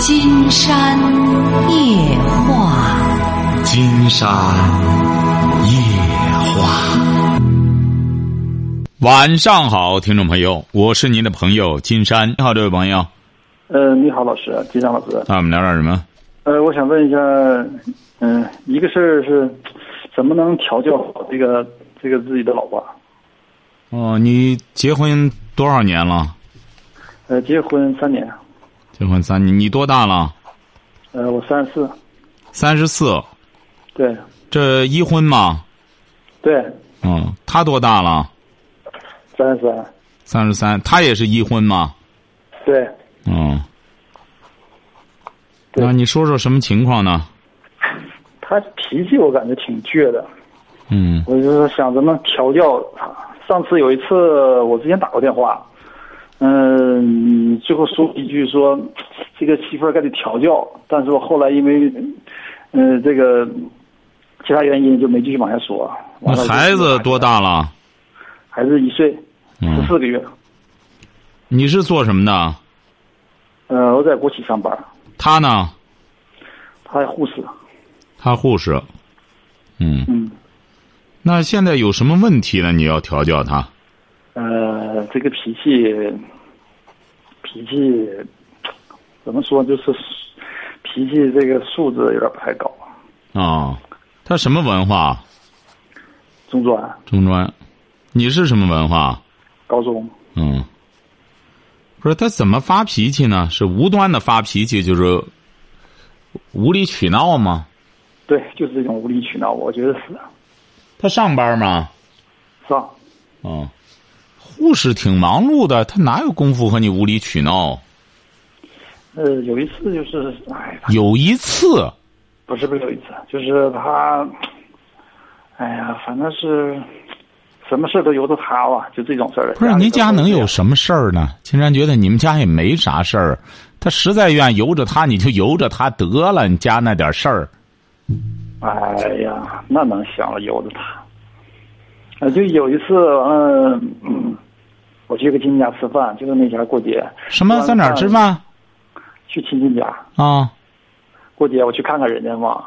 金山夜话，金山夜话。晚上好，听众朋友，我是您的朋友金山。你好，这位朋友。呃，你好，老师，金山老师。那我们聊点什么？呃，我想问一下，嗯、一个事儿是，怎么能调教好这个这个自己的老婆？哦，你结婚多少年了？呃，结婚三年，结婚三年，你多大了？呃，我三十四，三十四。对这一婚吗？对，嗯，他多大了？三十三，三十三。他也是一婚吗？对嗯。对那你说说什么情况呢？他脾气我感觉挺倔的，嗯我就是想怎么调教他。上次有一次，我之前打过电话，嗯、你最后说一句说这个媳妇儿该得调教，但是我后来因为，呃，这个其他原因就没继续往下说。那孩子多？大了？孩子一岁，嗯十四个月。你是做什么的？呃，我在国企上班，他呢？他护士。他护士。嗯。嗯，那现在有什么问题呢？你要调教他。呃，这个脾气，脾气怎么说？就是脾气这个素质有点不太高。啊、他什么文化？中专、中专。你是什么文化？高中，嗯。不是他怎么发脾气呢？是无端的发脾气，就是无理取闹吗？对，就是这种无理取闹，我觉得是他上班吗？上。嗯。护士挺忙碌的，他哪有功夫和你无理取闹？呃，有一次就是，哎，他有一次，不是不是有一次，就是他，哎呀，反正是什么事都由着他吧，就这种事儿。不是您家能有什么事儿呢？竟然觉得你们家也没啥事儿，他实在愿由着他，你就由着他得了。你家那点事儿，哎呀，那能行了由着他。啊，就有一次，完了，嗯，我去个亲戚家吃饭，就是那前过节。什么在哪儿吃？饭去亲戚家啊？过节，我去看看人家嘛。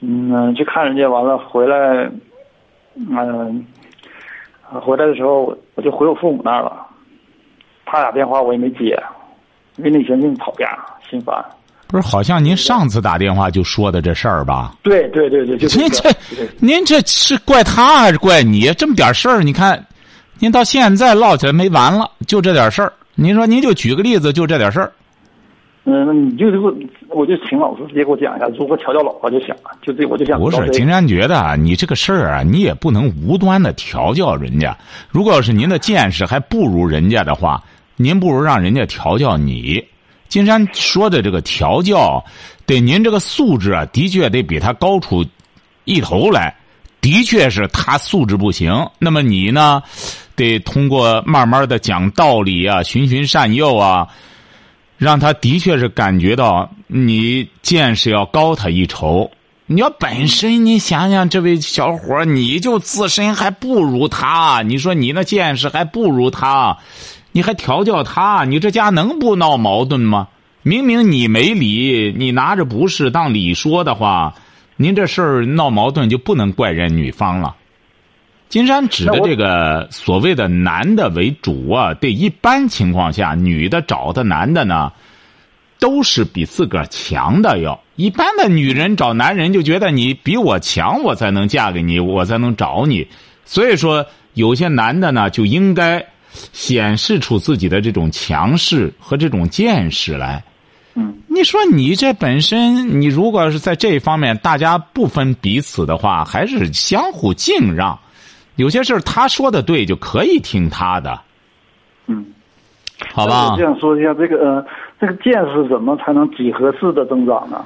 嗯，去看人家完了回来，嗯、呃回来的时候我就回我父母那儿了。他俩电话我也没接，因为那前净吵架，心烦。不是，好像您上次打电话就说的这事儿吧？对对对对，就您这您这是怪他还是怪你？这么点事儿，你看，您到现在唠起来没完了，就这点事儿。您说，您就举个例子，就这点事儿。嗯，那你就这个，我就请老师直接给我讲一下如何调教老婆就行了，就这我就想不是，金山觉得啊，你这个事儿啊，你也不能无端的调教人家。如果要是您的见识还不如人家的话，您不如让人家调教你。金山说的这个调教，对您这个素质啊，的确得比他高出一头来。的确是他素质不行，那么你呢，得通过慢慢的讲道理啊，循循善诱啊，让他的确是感觉到你见识要高他一筹。你要本身，你想想，这位小伙你就自身还不如他，你说你那见识还不如他，你还调教他，你这家能不闹矛盾吗？明明你没理，你拿着不是当理说的话，您这事儿闹矛盾就不能怪人女方了。金山指的这个所谓的男的为主啊，对一般情况下，女的找的男的呢，都是比自个儿强的要。一般的女人找男人就觉得你比我强，我才能嫁给你，我才能找你。所以说，有些男的呢，就应该显示出自己的这种强势和这种见识来。嗯，你说你这本身，你如果是在这一方面大家不分彼此的话，还是相互敬让。有些事儿他说的对，就可以听他的，嗯，好吧我这？样说一下，这个呃，这个见识怎么才能几何式的增长呢？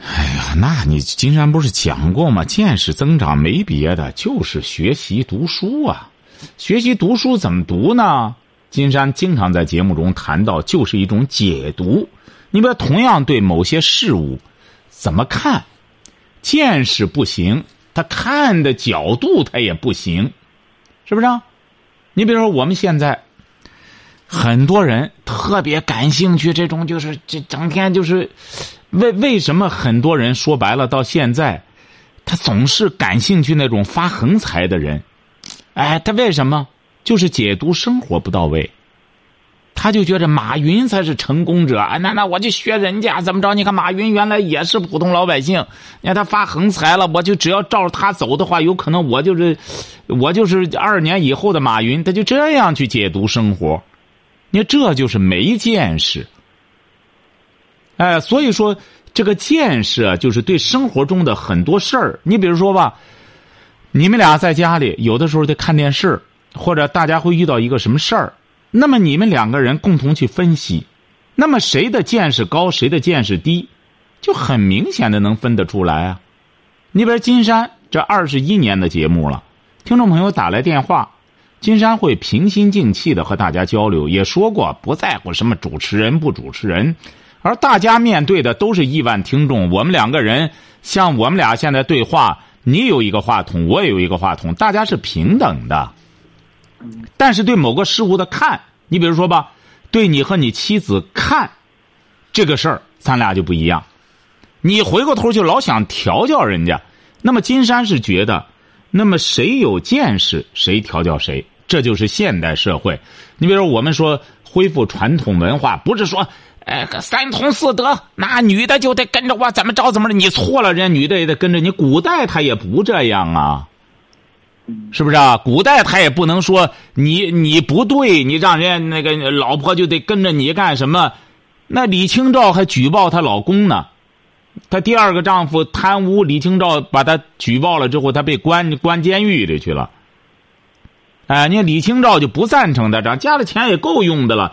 哎呀，那你金山不是讲过吗？见识增长没别的，就是学习读书啊。学习读书怎么读呢？金山经常在节目中谈到，就是一种解读。你比如同样对某些事物怎么看，见识不行，他看的角度他也不行，是不是啊？你比如说我们现在很多人特别感兴趣，这种就是这整天就是为为什么很多人说白了到现在，他总是感兴趣那种发横财的人，哎，他为什么？就是解读生活不到位。他就觉得马云才是成功者啊！那那我就学人家怎么着？你看马云原来也是普通老百姓，你看他发横财了，我就只要照着他走的话，有可能我就是，我就是二年以后的马云。他就这样去解读生活，你这就是没见识。哎，所以说这个见识啊，就是对生活中的很多事儿。你比如说吧，你们俩在家里有的时候在看电视，或者大家会遇到一个什么事儿。那么你们两个人共同去分析，那么谁的见识高，谁的见识低，就很明显的能分得出来啊。你比如金山这二十一年的节目了，听众朋友打来电话，金山会平心静气的和大家交流，也说过不在乎什么主持人不主持人，而大家面对的都是亿万听众。我们两个人像我们俩现在对话，你有一个话筒，我也有一个话筒，大家是平等的。但是对某个事物的看，你比如说吧，对你和你妻子看这个事儿，咱俩就不一样。你回过头就老想调教人家，那么金山是觉得，那么谁有见识谁调教谁，这就是现代社会。你比如说，我们说恢复传统文化，不是说，哎，三从四德，那女的就得跟着我怎么着怎么着，你错了，人家女的也得跟着你。古代他也不这样啊。是不是啊？古代他也不能说你你不对，你让人家那个老婆就得跟着你干什么？那李清照还举报她老公呢，她第二个丈夫贪污，李清照把他举报了之后，他被关关监狱里去了。哎，你看李清照就不赞成他这，家里钱也够用的了，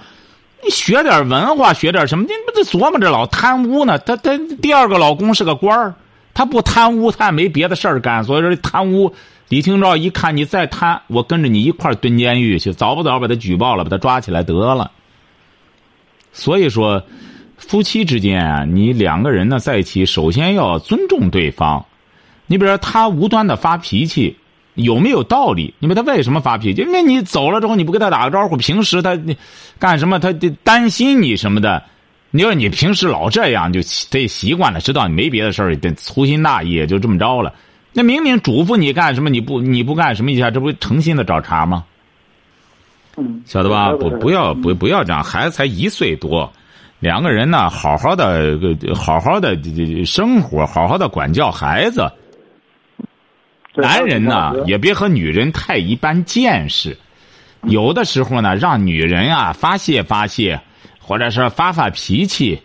你学点文化，学点什么？你不得琢磨着老贪污呢？他他第二个老公是个官儿，他不贪污，他也没别的事儿干，所以说贪污。李清照一看你再贪，我跟着你一块蹲监狱去，早不早把他举报了，把他抓起来得了。所以说，夫妻之间啊，你两个人呢在一起，首先要尊重对方。你比如说，他无端的发脾气，有没有道理？你问他为什么发脾气？因为你走了之后，你不跟他打个招呼，平时他干什么？他担心你什么的。你说你平时老这样，就得习惯了，知道你没别的事儿，得粗心大意，也就这么着了。那明明嘱咐你干什么，你不你不干什么一下，这不诚心的找茬吗？嗯，晓得吧？不不要不不要这样，孩子才一岁多，两个人呢，好好的好好的生活，好好的管教孩子。男人呢，也别和女人太一般见识，有的时候呢，让女人啊发泄发泄，或者是发发脾气，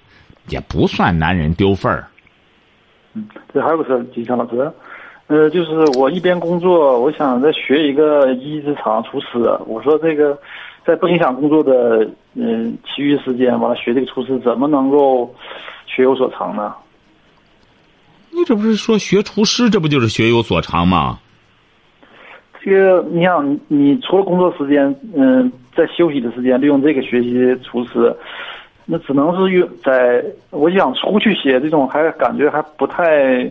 也不算男人丢份儿。嗯，这还有个事，金强老师。呃，就是我一边工作，我想再学一个一技之长，厨师。我说这个，在不影响工作的嗯其余时间，完了学这个厨师，怎么能够学有所长呢？你这不是说学厨师，这不就是学有所长吗？这个，你想，你除了工作时间，嗯，在休息的时间，利用这个学习厨师，那只能是用在我想出去写这种，还感觉还不太。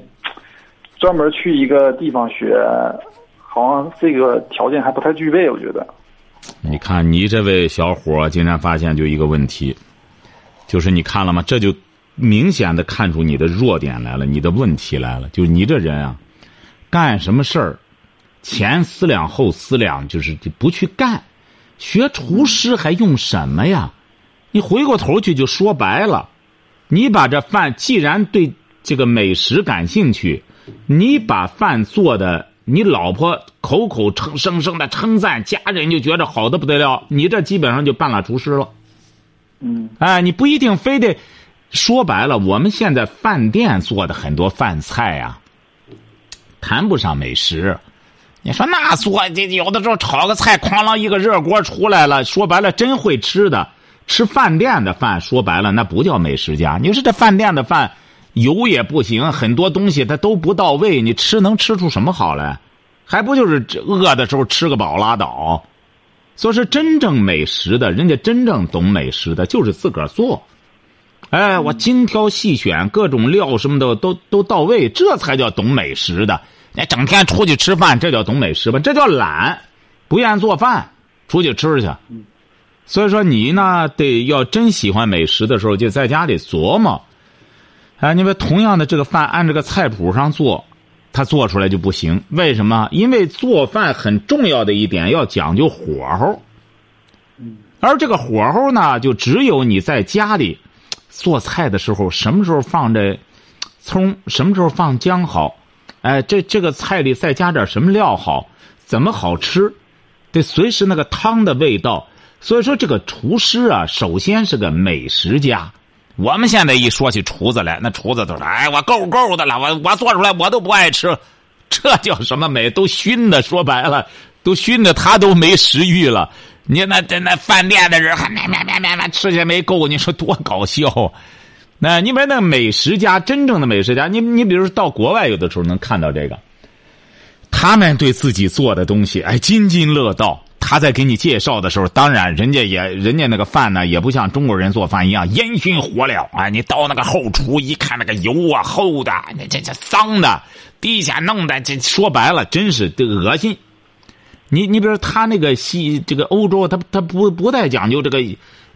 专门去一个地方学，好像这个条件还不太具备，我觉得。你看，你这位小伙竟然发现就一个问题，就是你看了吗？这就明显的看出你的弱点来了，你的问题来了。就你这人啊，干什么事儿，前思量后思量，就是不去干。学厨师还用什么呀？你回过头去就说白了，你把这饭既然对这个美食感兴趣。你把饭做的，你老婆口口称声声的称赞，家人就觉得好的不得了。你这基本上就半拉厨师了。嗯，哎，你不一定非得说白了。我们现在饭店做的很多饭菜呀，谈不上美食。你说那做这有的时候炒个菜，哐啷一个热锅出来了，说白了真会吃的，吃饭店的饭，说白了那不叫美食家。你说这饭店的饭。油也不行，很多东西它都不到位，你吃能吃出什么好来？还不就是饿的时候吃个饱拉倒？所以说，真正美食的，人家真正懂美食的，就是自个儿做。哎，我精挑细选，各种料什么的都都到位，这才叫懂美食的。那整天出去吃饭，这叫懂美食吧？这叫懒，不愿做饭，出去吃去。所以说你呢，得要真喜欢美食的时候，就在家里琢磨。哎，你们同样的这个饭按这个菜谱上做，他做出来就不行。为什么？因为做饭很重要的一点要讲究火候。而这个火候呢，就只有你在家里做菜的时候，什么时候放这葱，什么时候放姜好。哎，这这个菜里再加点什么料好，怎么好吃？得随时那个汤的味道。所以说，这个厨师啊，首先是个美食家。我们现在一说起厨子来，那厨子都说：“哎，我够够的了，我我做出来我都不爱吃，这叫什么美？都熏的，说白了，都熏的他都没食欲了。你那那那饭店的人还咩咩咩咩咩吃些没够，你说多搞笑？那你们那美食家，真正的美食家，你你比如说到国外，有的时候能看到这个，他们对自己做的东西哎津津乐道。”他在给你介绍的时候，当然人家也人家那个饭呢，也不像中国人做饭一样烟熏火燎啊！你到那个后厨一看，那个油啊厚的，那这这脏的，地下弄的，这说白了真是这恶心。你你比如他那个西这个欧洲，他他不不太讲究这个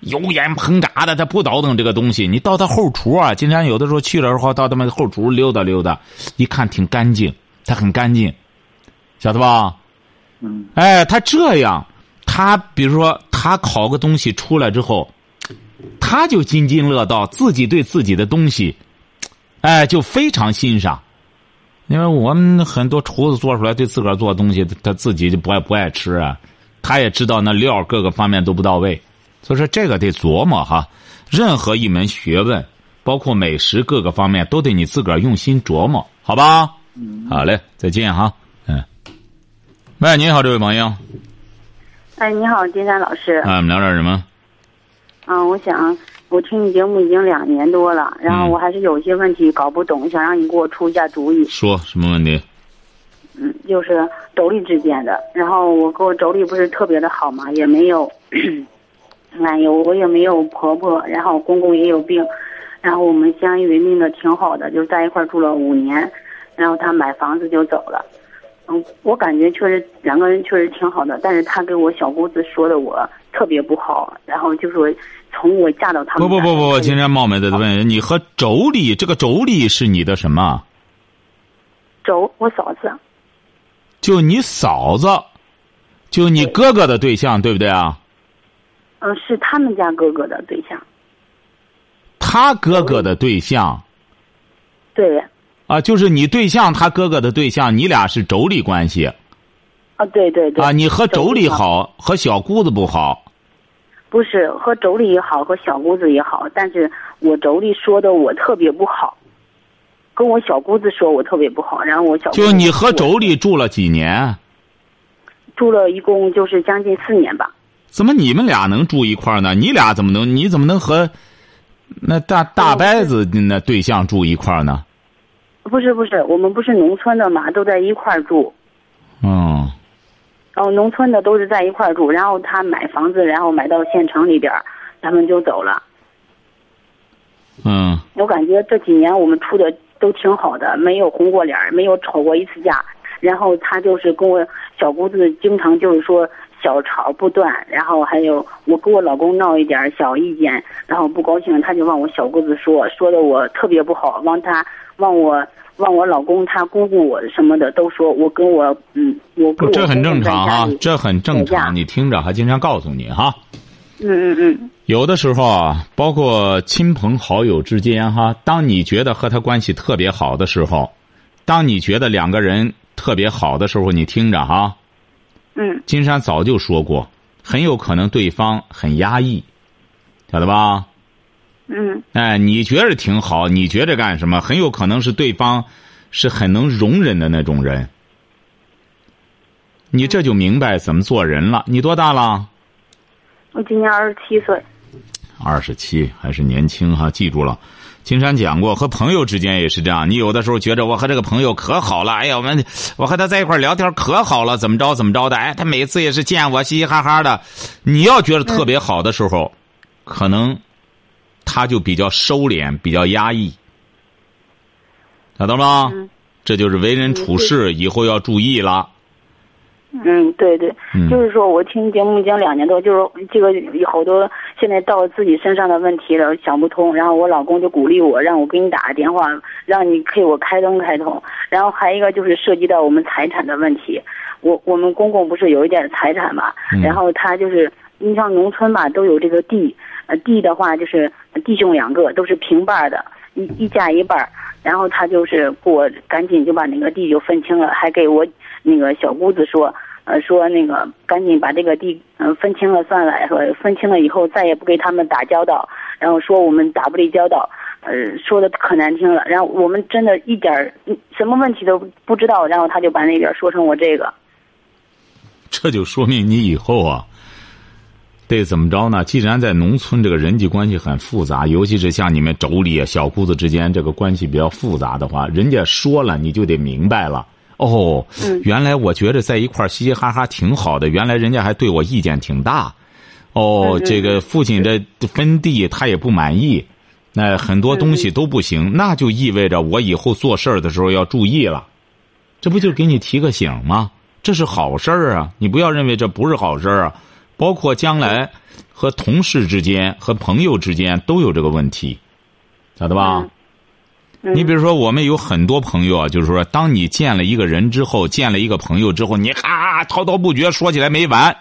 油烟烹炸的，他不倒腾这个东西。你到他后厨啊，经常有的时候去了之后，到他们后厨溜达溜达，一看挺干净，他很干净，晓得吧？嗯，哎，他这样，他比如说他烤个东西出来之后，他就津津乐道，自己对自己的东西，哎，就非常欣赏。因为我们很多厨子做出来对自个儿做的东西，他自己就不爱不爱吃啊。他也知道那料各个方面都不到位，所以说这个得琢磨哈。任何一门学问，包括美食各个方面，都得你自个儿用心琢磨，好吧？好嘞，再见哈。喂，你好，这位朋友。哎，你好，金山老师。啊，我们聊点什么？嗯，我想，我听你节目已经两年多了，然后我还是有一些问题搞不懂，想让你给我出一下主意。说什么问题？嗯，就是妯娌之间的。然后我跟我妯娌不是特别的好嘛，也没有，哎呦，我也没有婆婆，然后公公也有病，然后我们相依为命的挺好的，就在一块住了五年，然后他买房子就走了。嗯，我感觉确实两个人确实挺好的，但是他跟我小姑子说的我特别不好，然后就说从我嫁到他们不不不不，今天冒昧的问你和妯娌这个妯娌是你的什么？妯，我嫂子。就你嫂子，就你哥哥的对象，对不对啊？嗯，是他们家哥哥的对象。他哥哥的对象。对。啊，就是你对象他哥哥的对象，你俩是妯娌关系。啊，对对对。啊，你和妯娌好，和小姑子不好。不是和妯娌也好，和小姑子也好，但是我妯娌说的我特别不好，跟我小姑子说我特别不好，然后我小就你和妯娌住了几年？住了一共就是将近四年吧。怎么你们俩能住一块儿呢？你俩怎么能？你怎么能和那大大伯子那对象住一块儿呢？不是不是，我们不是农村的嘛，都在一块儿住。嗯。哦，农村的都是在一块儿住，然后他买房子，然后买到县城里边儿，他们就走了。嗯。我感觉这几年我们处的都挺好的，没有红过脸没有吵过一次架。然后他就是跟我小姑子经常就是说小吵不断，然后还有我跟我老公闹一点小意见，然后不高兴，他就往我小姑子说，说的我特别不好，往他。往我往我老公他姑姑我什么的都说我跟我嗯我跟我这很正常啊，这很正常。你听着，还经常告诉你哈。嗯嗯嗯。有的时候啊，包括亲朋好友之间哈，当你觉得和他关系特别好的时候，当你觉得两个人特别好的时候，你听着哈。嗯。金山早就说过，很有可能对方很压抑，晓得吧？嗯，哎，你觉着挺好？你觉着干什么？很有可能是对方是很能容忍的那种人。你这就明白怎么做人了。你多大了？我今年二十七岁。二十七还是年轻哈？记住了，金山讲过，和朋友之间也是这样。你有的时候觉着我和这个朋友可好了，哎呀，我们我和他在一块聊天可好了，怎么着怎么着的？哎，他每次也是见我嘻嘻哈哈的。你要觉得特别好的时候，可能。他就比较收敛，比较压抑，晓得吗？这就是为人处事以后要注意了。嗯，对对，嗯就是说我听节目已经两年多，就是这个有好多现在到自己身上的问题了，想不通。然后我老公就鼓励我，让我给你打个电话，让你给我开通开通。然后还一个就是涉及到我们财产的问题，我我们公公不是有一点财产嘛，嗯然后他就是你像农村吧，都有这个地，呃，地的话就是弟兄两个都是平半儿的，一一家一半儿。然后他就是给我赶紧就把那个地就分清了，还给我那个小姑子说，呃，说那个赶紧把这个地嗯、分清了算了，说分清了以后再也不给他们打交道，然后说我们打不离交道，呃，说的可难听了。然后我们真的一点儿什么问题都不知道，然后他就把那边说成我这个，这就说明你以后啊，得怎么着呢？既然在农村这个人际关系很复杂，尤其是像你们妯娌、小姑子之间这个关系比较复杂的话，人家说了你就得明白了。哦，嗯原来我觉得在一块儿嘻嘻哈哈挺好的，原来人家还对我意见挺大。哦，这个父亲这分地他也不满意，那很多东西都不行，那就意味着我以后做事儿的时候要注意了。这不就给你提个醒吗？这是好事儿啊！你不要认为这不是好事儿啊。包括将来和同事之间、和朋友之间都有这个问题，晓得吧？嗯你比如说，我们有很多朋友啊，就是说，当你见了一个人之后，见了一个朋友之后，你哈滔滔不绝说起来没完，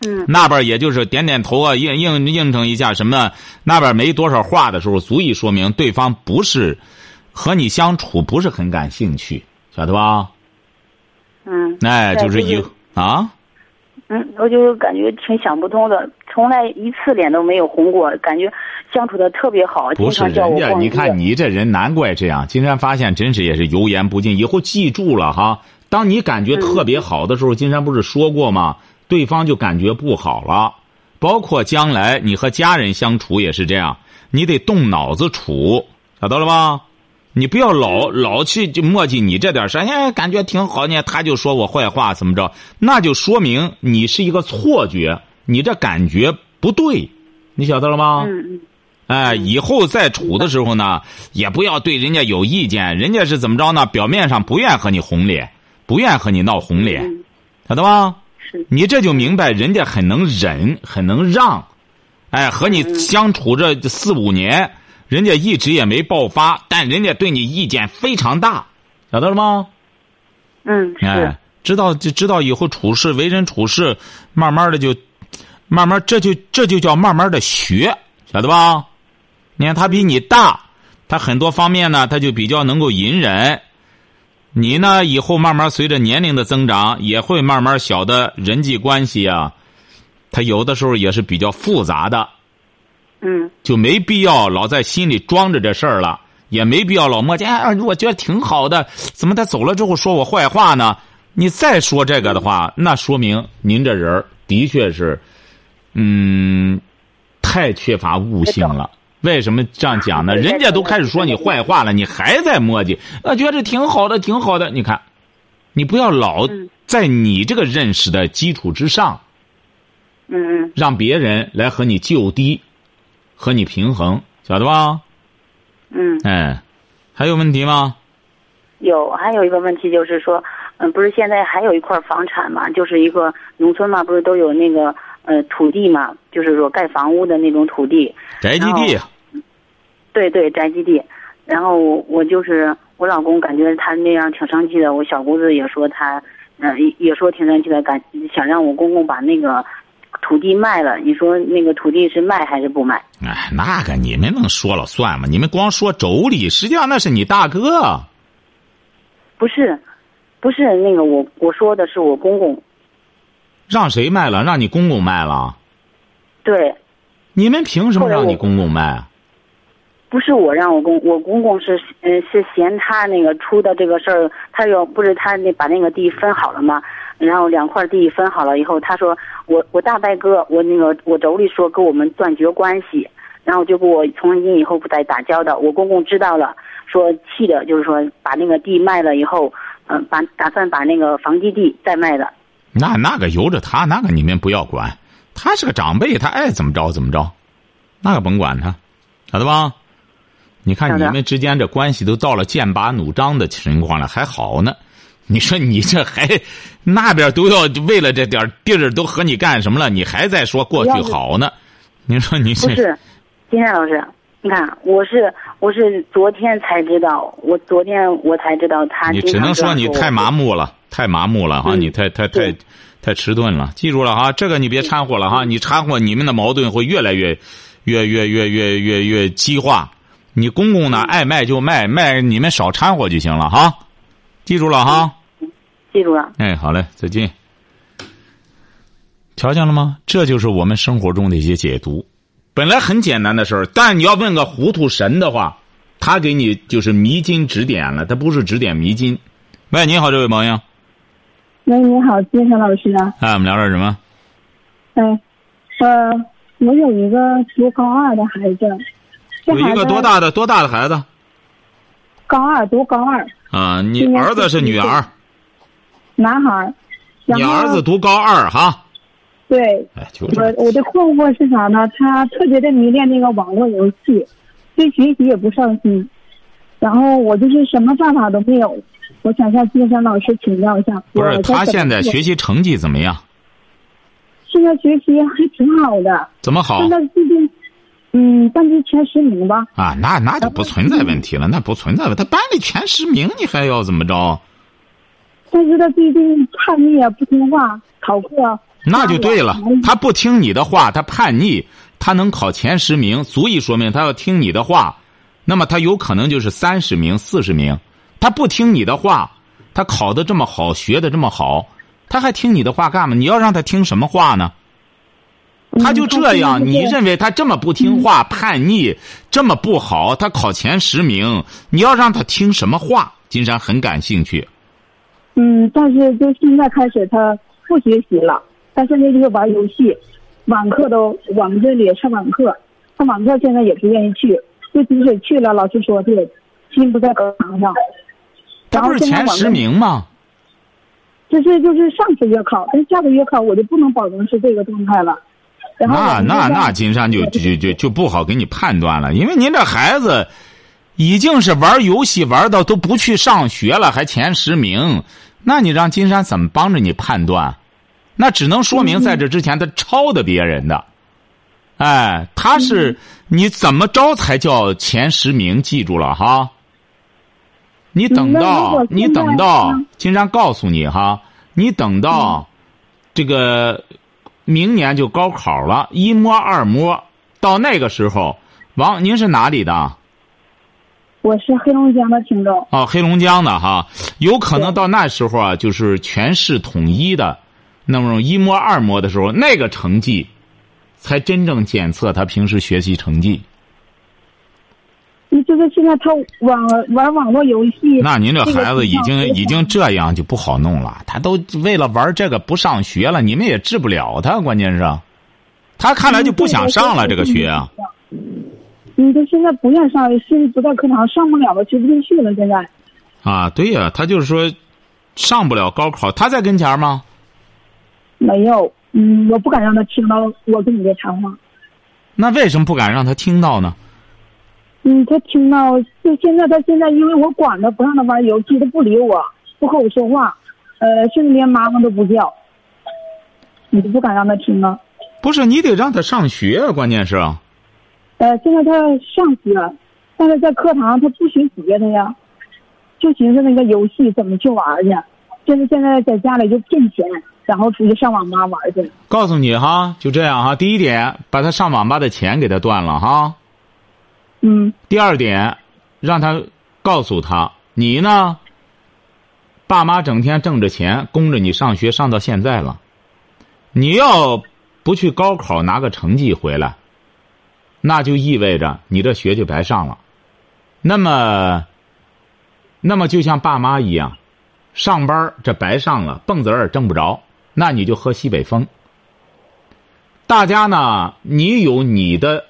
嗯那边也就是点点头啊，应应应承一下什么，那边没多少话的时候，足以说明对方不是和你相处不是很感兴趣，晓得吧？嗯，哎，就是以就是啊，嗯，我就感觉挺想不通的，从来一次脸都没有红过，感觉相处的特别好，不是人家，你看你这人难怪这样。金山发现真是也是油盐不进，以后记住了哈。当你感觉特别好的时候，金山不是说过吗？对方就感觉不好了。包括将来你和家人相处也是这样，你得动脑子处，晓得了吧？你不要老老去就磨叽你这点事儿，哎，感觉挺好呢，他就说我坏话怎么着，那就说明你是一个错觉，你这感觉不对，你晓得了吗？哎，以后再处的时候呢，也不要对人家有意见。人家是怎么着呢？表面上不愿和你红脸，不愿和你闹红脸，嗯，晓得吧？是，你这就明白人家很能忍，很能让。哎，和你相处这四五年，人家一直也没爆发，但人家对你意见非常大，晓得了吗？嗯是哎，，知道就知道以后处事为人处事，慢慢的就，慢慢这就这就叫慢慢的学，晓得吧？你看他比你大，他很多方面呢，他就比较能够隐忍。你呢，以后慢慢随着年龄的增长，也会慢慢晓得人际关系啊，他有的时候也是比较复杂的，嗯就没必要老在心里装着这事儿了，也没必要老磨叽。哎，我觉得挺好的，怎么他走了之后说我坏话呢？你再说这个的话，那说明您这人的确是，嗯，太缺乏悟性了。为什么这样讲呢？人家都开始说你坏话了，你还在磨叽，啊，觉得挺好的，挺好的。你看，你不要老嗯在你这个认识的基础之上，嗯嗯让别人来和你就低，和你平衡，晓得吧？嗯，哎，还有问题吗？有还有一个问题就是说，嗯，不是现在还有一块房产嘛，就是一个农村嘛，不是都有那个呃土地嘛，就是说盖房屋的那种土地，宅基地，对对，宅基地。然后我我就是我老公，感觉他那样挺生气的。我小姑子也说他，嗯、也也说挺生气的，感想让我公公把那个土地卖了。你说那个土地是卖还是不卖？哎，那个你们能说了算吗？你们光说妯娌，实际上那是你大哥。不是，不是那个我我说的是我公公。让谁卖了？让你公公卖了？对，你们凭什么让你公公卖啊？不是我让我公，我公公是嗯是嫌他那个出的这个事儿，他要不是他那把那个地分好了吗？然后两块地分好了以后，他说我我大伯哥，我那个我妯娌说跟我们断绝关系，然后就跟我从今以后不再打交道。我公公知道了，说气的就是说把那个地卖了以后，嗯、把打算把那个房基地再卖了。那那个由着他，那个你们不要管。他是个长辈，他爱怎么着怎么着，那个甭管他，晓得吧？你看你们之间这关系都到了剑拔弩张的情况了，还好呢。你说你这还那边都要为了这点地儿都和你干什么了？你还在说过去好呢？你说你不是，金山老师，你看我是我是昨天才知道，我昨天我才知道他。你只能说你太麻木了，太麻木了哈！你太太太太迟钝了，记住了哈！这个你别掺和了哈！你掺和，你们的矛盾会越来越越越越越越越激化。你公公呢，爱卖就卖，卖你们少掺和就行了哈。记住了哈，记住了。哎，好嘞，再见。瞧见了吗？这就是我们生活中的一些解读。本来很简单的事儿，但你要问个糊涂神的话，他给你就是迷津指点了，他不是指点迷津。喂，你好，这位朋友。喂，你好，金山老师啊。哎，我们聊点什么？哎，呃，我有一个读高二的孩子。有一个多大的多大的孩子？高二，读高二。啊，你儿子是女儿？男孩。你儿子读高二哈？对。哎我我的困惑是啥呢？他特别的迷恋那个网络游戏，对学习也不上心。然后我就是什么办法都没有，我想向金山老师请教一下。不是他现在学习成绩怎么样？现在学习还挺好的。怎么好？现在最近。嗯，班级前十名吧。啊，那那就不存在问题了，那不存在了。他班里前十名，你还要怎么着？但是他最近叛逆啊，不听话，考课。那就对了，他不听你的话，他叛逆，他能考前十名，足以说明他要听你的话。那么他有可能就是三十名、四十名。他不听你的话，他考的这么好，学的这么好，他还听你的话干嘛？你要让他听什么话呢？他就这样，你认为他这么不听话、叛逆，这么不好？他考前十名，你要让他听什么话？金山很感兴趣。嗯，但是就现在开始，他不学习了，他现在就是玩游戏，网课都我们这里上网课，他网课现在也不愿意去，就即使去了，老师说的心不在课堂上。他不是前十名吗？就是就是上次月考，但下个月考我就不能保证是这个状态了。那那那金山就就就就不好给你判断了，因为您这孩子已经是玩游戏玩到都不去上学了，还前十名，那你让金山怎么帮着你判断？那只能说明在这之前他抄的别人的，哎，他是你怎么着才叫前十名？记住了哈。你等到你等到金山告诉你哈，你等到这个。明年就高考了，一模二模，到那个时候，王，您是哪里的？我是黑龙江的听众。哦，黑龙江的哈，有可能到那时候啊，就是全市统一的，那么一模二模的时候，那个成绩，才真正检测他平时学习成绩。你就是现在他网玩网络游戏，那您这孩子已经已经这样就不好弄了。他都为了玩这个不上学了，你们也治不了他。关键是，他看来就不想上了这个学啊。你他现在不愿上，心里不在课堂，上不了了，学不进去了。现在。啊，对呀，他就是说，上不了高考。他在跟前吗？没有，嗯，我不敢让他听到我跟你的谈话。那为什么不敢让他听到呢？嗯，他听到就现在，他现在因为我管他，不让他玩游戏，他不理我，不和我说话，呃，甚至连妈妈都不叫。你都不敢让他听啊？不是，你得让他上学啊，关键是。呃，现在他上学，但是在课堂他不学习呀，他呀，就寻思那个游戏怎么去玩去，就是现在在家里就骗钱，然后出去上网吧玩去。告诉你哈，就这样哈。第一点，把他上网吧的钱给他断了哈。嗯，第二点，让他告诉他，你呢，爸妈整天挣着钱供着你上学，上到现在了，你要不去高考拿个成绩回来，那就意味着你这学就白上了。那么，那么就像爸妈一样，上班这白上了，蹦子儿挣不着，那你就喝西北风。大家呢，你有你的。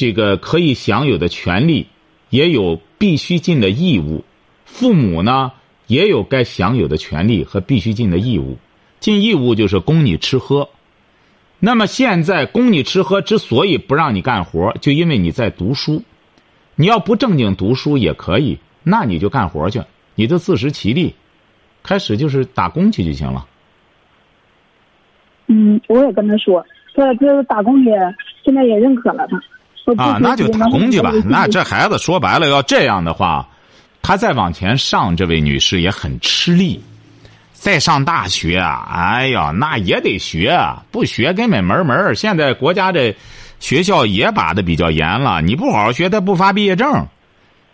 这个可以享有的权利，也有必须尽的义务。父母呢，也有该享有的权利和必须尽的义务。尽义务就是供你吃喝。那么现在供你吃喝之所以不让你干活，就因为你在读书。你要不正经读书也可以，那你就干活去，你就自食其力。开始就是打工去就行了。嗯，我也跟他说，他这打工也现在也认可了他。啊，那就打工去吧。那这孩子说白了，要这样的话，他再往前上，这位女士也很吃力。再上大学啊，哎呀，那也得学啊，不学根本门门儿现在国家这学校也把的比较严了，你不好好学，他不发毕业证。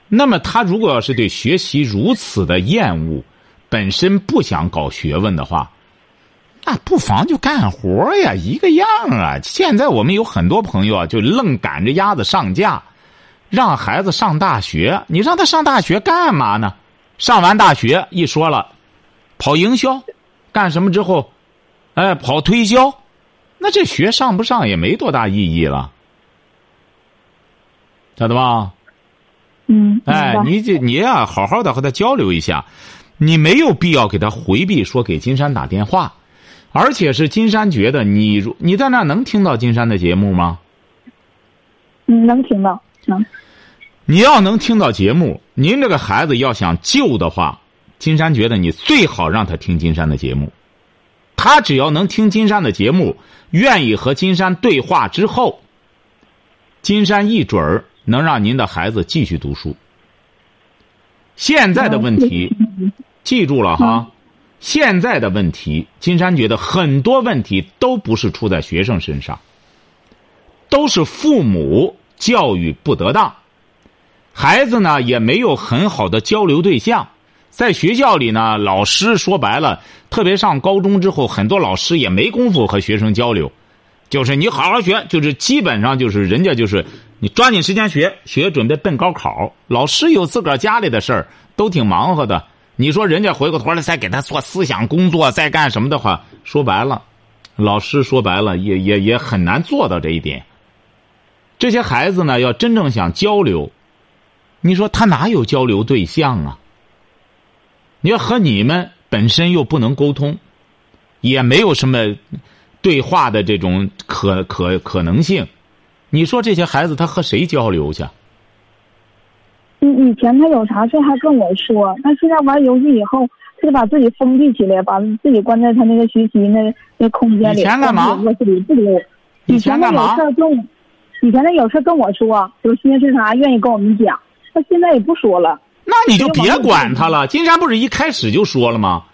那么他如果要是对学习如此的厌恶，本身不想搞学问的话，那不妨就干活呀，一个样啊。现在我们有很多朋友啊，就愣赶着鸭子上架，让孩子上大学。你让他上大学干嘛呢？上完大学一说了，跑营销，干什么之后，哎，跑推销，那这学上不上也没多大意义了，晓得吧？嗯，哎你这你呀、好好的和他交流一下，你没有必要给他回避说给金山打电话，而且是金山觉得你如你在那能听到金山的节目吗？嗯能听到能。你要能听到节目，您这个孩子要想救的话，金山觉得你最好让他听金山的节目。他只要能听金山的节目，愿意和金山对话之后，金山一准儿能让您的孩子继续读书。现在的问题，记住了哈，现在的问题，金山觉得很多问题都不是出在学生身上，都是父母教育不得当。孩子呢也没有很好的交流对象，在学校里呢，老师说白了，特别上高中之后，很多老师也没工夫和学生交流，就是你好好学，就是基本上就是人家就是你抓紧时间学，学准备奔高考。老师有自个儿家里的事儿，都挺忙活的。你说人家回过头来再给他做思想工作，再干什么的话，说白了，老师说白了也也也很难做到这一点。这些孩子呢，要真正想交流。你说他哪有交流对象啊？你要和你们本身又不能沟通，也没有什么对话的这种可可可能性。你说这些孩子他和谁交流去？嗯，以前他有啥事还跟我说，他现在玩游戏以后，他就把自己封闭起来，把自己关在他那个学习那那空间里，以前干嘛关在卧室里不理我。以以前他有前干嘛事儿跟我，以前他有事儿跟我说，有心事啥愿意跟我们讲，他现在也不说了。那你就别管他了。金山不是一开始就说了吗？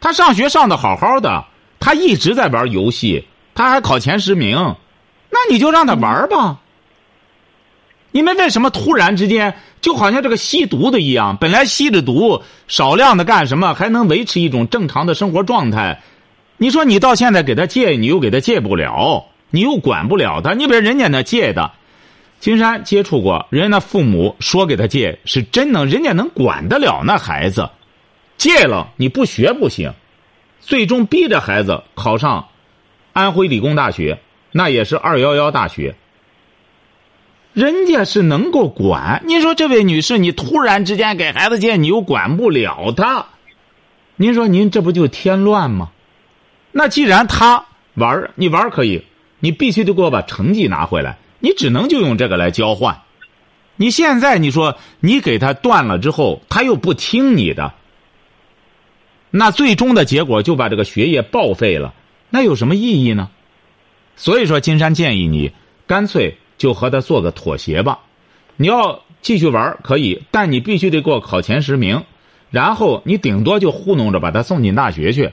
他上学上的好好的，他一直在玩游戏，他还考前十名，那你就让他玩吧。你们为什么突然之间就好像这个吸毒的一样？本来吸着毒，少量的干什么还能维持一种正常的生活状态？你说你到现在给他戒，你又给他戒不了，你又管不了他。你比如人家那戒的，金山接触过，人家那父母说给他戒，是真能，人家能管得了那孩子。戒了你不学不行，最终逼着孩子考上安徽理工大学，那也是二幺幺大学。人家是能够管，您说这位女士，你突然之间给孩子戒，你又管不了他，您说您这不就添乱吗？那既然他玩儿，你玩儿可以，你必须得给我把成绩拿回来，你只能就用这个来交换。你现在你说你给他断了之后，他又不听你的，那最终的结果就把这个学业报废了，那有什么意义呢？所以说，金山建议你干脆就和他做个妥协吧。你要继续玩可以，但你必须得给我考前十名，然后你顶多就糊弄着把他送进大学去。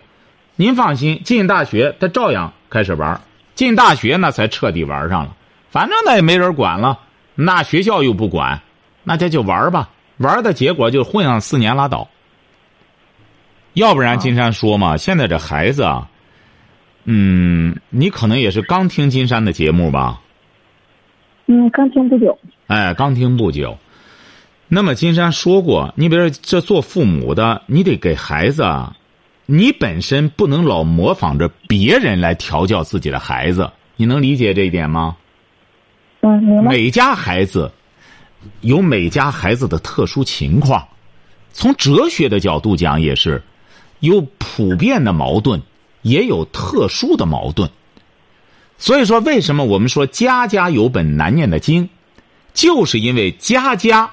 您放心，进大学他照样开始玩进大学那才彻底玩上了。反正那也没人管了，那学校又不管，那这就玩吧。玩的结果就混上四年拉倒。要不然金山说嘛，现在这孩子啊，嗯，你可能也是刚听金山的节目吧？嗯，刚听不久。哎，刚听不久。那么金山说过，你比如说这做父母的，你得给孩子啊，你本身不能老模仿着别人来调教自己的孩子，你能理解这一点吗？嗯。每家孩子有每家孩子的特殊情况，从哲学的角度讲也是有普遍的矛盾，也有特殊的矛盾。所以说，为什么我们说家家有本难念的经，就是因为家家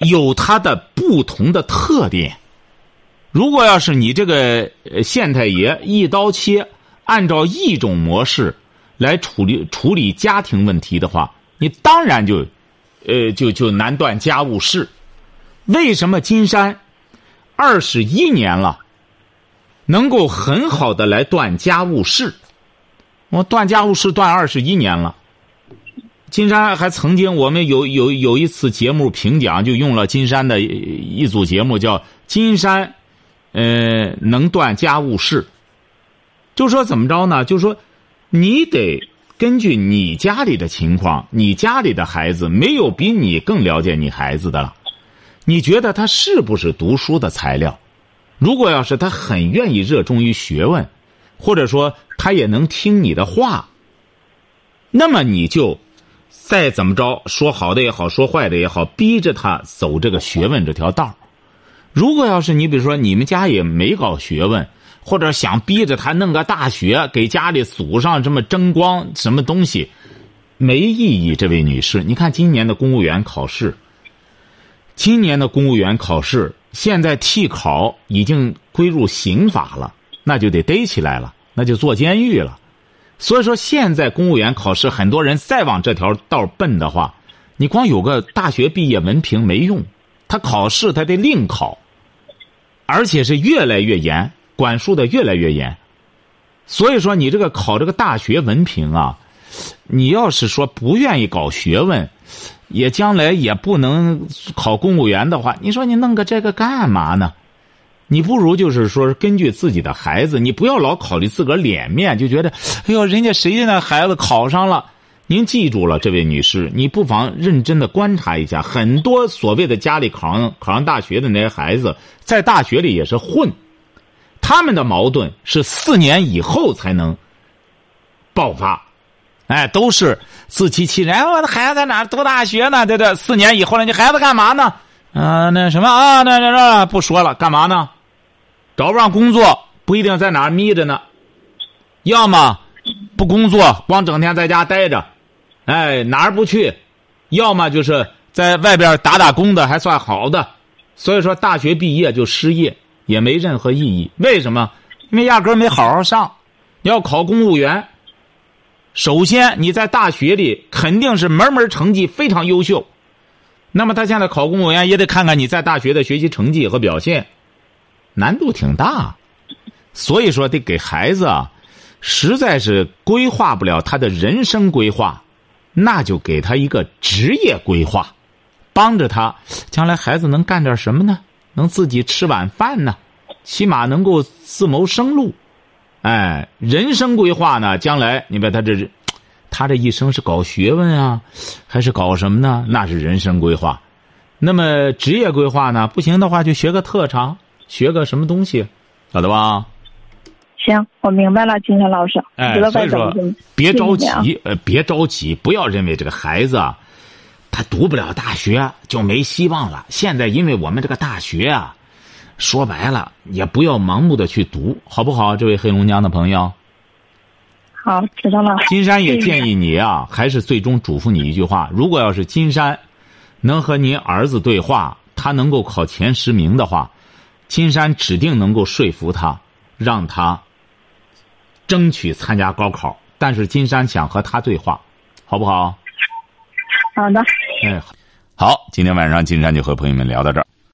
有它的不同的特点。如果要是你这个县太爷一刀切，按照一种模式来处理处理家庭问题的话，你当然就，呃，就就难断家务事。为什么金山二十一年了，能够很好的来断家务事？我断家务事断二十一年了。金山还曾经，我们有有有一次节目评奖，就用了金山的一组节目，叫“金山，呃，能断家务事”。就说怎么着呢？就说你得根据你家里的情况，你家里的孩子没有比你更了解你孩子的了。你觉得他是不是读书的材料？如果要是他很愿意热衷于学问，或者说他也能听你的话，那么你就。再怎么着，说好的也好，说坏的也好，逼着他走这个学问这条道如果要是你比如说你们家也没搞学问，或者想逼着他弄个大学，给家里祖上这么争光什么东西，没意义。这位女士，你看今年的公务员考试，今年的公务员考试现在替考已经归入刑法了，那就得逮起来了，那就坐监狱了。所以说，现在公务员考试，很多人再往这条道奔的话，你光有个大学毕业文凭没用，他考试他得另考，而且是越来越严，管束的越来越严。所以说，你这个考这个大学文凭啊，你要是说不愿意搞学问，也将来也不能考公务员的话，你说你弄个这个干嘛呢？你不如就是说，根据自己的孩子，你不要老考虑自个儿脸面，就觉得，哎呦，人家谁家那孩子考上了？您记住了，这位女士，你不妨认真的观察一下，很多所谓的家里考上考上大学的那些孩子，在大学里也是混，他们的矛盾是四年以后才能爆发，哎，都是自欺欺人。我的孩子在哪读大学呢？对对，四年以后了，你孩子干嘛呢？啊，那什么啊，那那那不说了，干嘛呢？找不上工作，不一定在哪儿眯着呢。要么不工作，光整天在家待着，哎，哪儿不去；要么就是在外边打打工的，还算好的。所以说，大学毕业就失业，也没任何意义。为什么？因为压根没好好上。要考公务员，首先你在大学里肯定是门门成绩非常优秀。那么他现在考公务员也得看看你在大学的学习成绩和表现，难度挺大，所以说得给孩子啊，实在是规划不了他的人生规划，那就给他一个职业规划，帮着他将来孩子能干点什么呢？能自己吃晚饭呢？起码能够自谋生路，哎，人生规划呢？将来你把他这。他这一生是搞学问啊，还是搞什么呢？那是人生规划。那么职业规划呢？不行的话，就学个特长，学个什么东西，晓得吧？行，我明白了，金山老师。哎，所以说别着急，呃，别着急，不要认为这个孩子啊，他读不了大学就没希望了。现在因为我们这个大学啊，说白了，也不要盲目的去读，好不好？这位黑龙江的朋友。好，知道了。金山也建议你啊，还是最终嘱咐你一句话：如果要是金山能和您儿子对话，他能够考前十名的话，金山指定能够说服他，让他争取参加高考。但是金山想和他对话，好不好？好的。哎，好，今天晚上金山就和朋友们聊到这儿。